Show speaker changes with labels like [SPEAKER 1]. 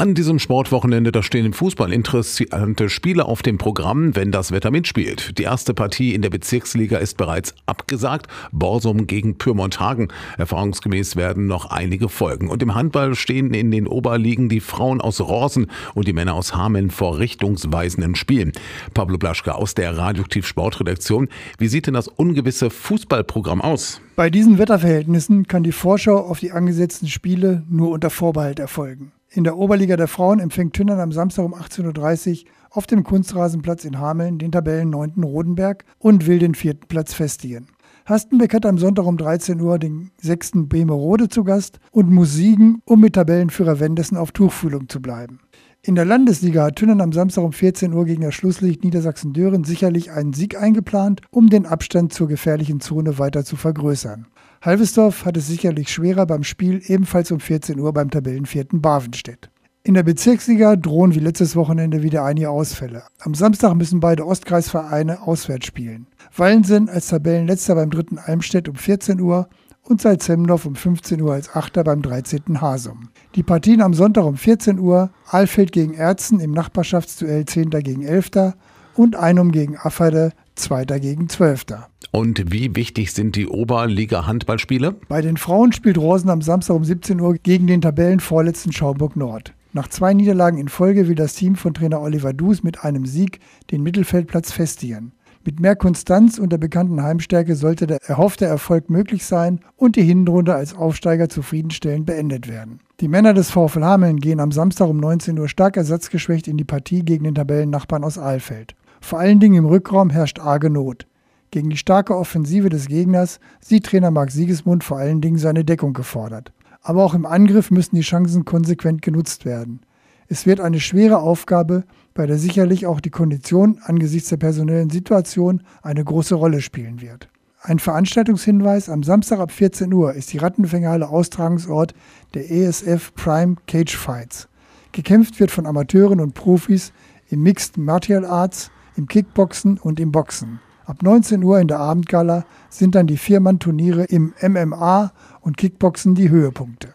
[SPEAKER 1] An diesem Sportwochenende, da stehen im Fußball interessante Spiele auf dem Programm, wenn das Wetter mitspielt. Die erste Partie in der Bezirksliga ist bereits abgesagt. Borsum gegen Pyrmont-Hagen. Erfahrungsgemäß werden noch einige folgen. Und im Handball stehen in den Oberligen die Frauen aus Rosen und die Männer aus Hameln vor richtungsweisenden Spielen. Pablo Blaschke aus der Radioaktiv Sportredaktion. Wie sieht denn das ungewisse Fußballprogramm aus?
[SPEAKER 2] Bei diesen Wetterverhältnissen kann die Vorschau auf die angesetzten Spiele nur unter Vorbehalt erfolgen. In der Oberliga der Frauen empfängt Tünnern am Samstag um 18.30 Uhr auf dem Kunstrasenplatz in Hameln den Tabellen 9. Rodenberg und will den vierten Platz festigen. Hastenbeck hat am Sonntag um 13 Uhr den 6. Bremerode zu Gast und muss siegen, um mit Tabellenführer Wendessen auf Tuchfühlung zu bleiben. In der Landesliga hat Tünnern am Samstag um 14 Uhr gegen das Schlusslicht Niedersachsen-Dören sicherlich einen Sieg eingeplant, um den Abstand zur gefährlichen Zone weiter zu vergrößern. Halvesdorf hat es sicherlich schwerer beim Spiel ebenfalls um 14 Uhr beim Tabellenvierten Bavenstedt. In der Bezirksliga drohen wie letztes Wochenende wieder einige Ausfälle. Am Samstag müssen beide Ostkreisvereine auswärts spielen. Wallensen als Tabellenletzter beim dritten Almstedt um 14 Uhr und Salzhemdorf um 15 Uhr als Achter beim 13. Hasum. Die Partien am Sonntag um 14 Uhr, Alfeld gegen Erzen im Nachbarschaftsduell 10. gegen 11. und Einum gegen Afferde, 2. gegen 12.
[SPEAKER 1] Und wie wichtig sind die Oberliga-Handballspiele?
[SPEAKER 2] Bei den Frauen spielt Rosen am Samstag um 17 Uhr gegen den Tabellenvorletzten Schaumburg Nord. Nach zwei Niederlagen in Folge will das Team von Trainer Oliver Dus mit einem Sieg den Mittelfeldplatz festigen. Mit mehr Konstanz und der bekannten Heimstärke sollte der erhoffte Erfolg möglich sein und die Hinrunde als Aufsteiger zufriedenstellend beendet werden. Die Männer des VfL Hameln gehen am Samstag um 19 Uhr stark ersatzgeschwächt in die Partie gegen den Tabellennachbarn aus Ahlfeld. Vor allen Dingen im Rückraum herrscht arge Not. Gegen die starke Offensive des Gegners sieht Trainer Marc Siegesmund vor allen Dingen seine Deckung gefordert. Aber auch im Angriff müssen die Chancen konsequent genutzt werden. Es wird eine schwere Aufgabe, bei der sicherlich auch die Kondition angesichts der personellen Situation eine große Rolle spielen wird. Ein Veranstaltungshinweis: Am Samstag ab 14 Uhr ist die Rattenfängerhalle Austragungsort der ESF Prime Cage Fights. Gekämpft wird von Amateuren und Profis im Mixed Martial Arts, im Kickboxen und im Boxen. Ab 19 Uhr in der Abendgala sind dann die Viermann-Turniere im MMA und Kickboxen die Höhepunkte.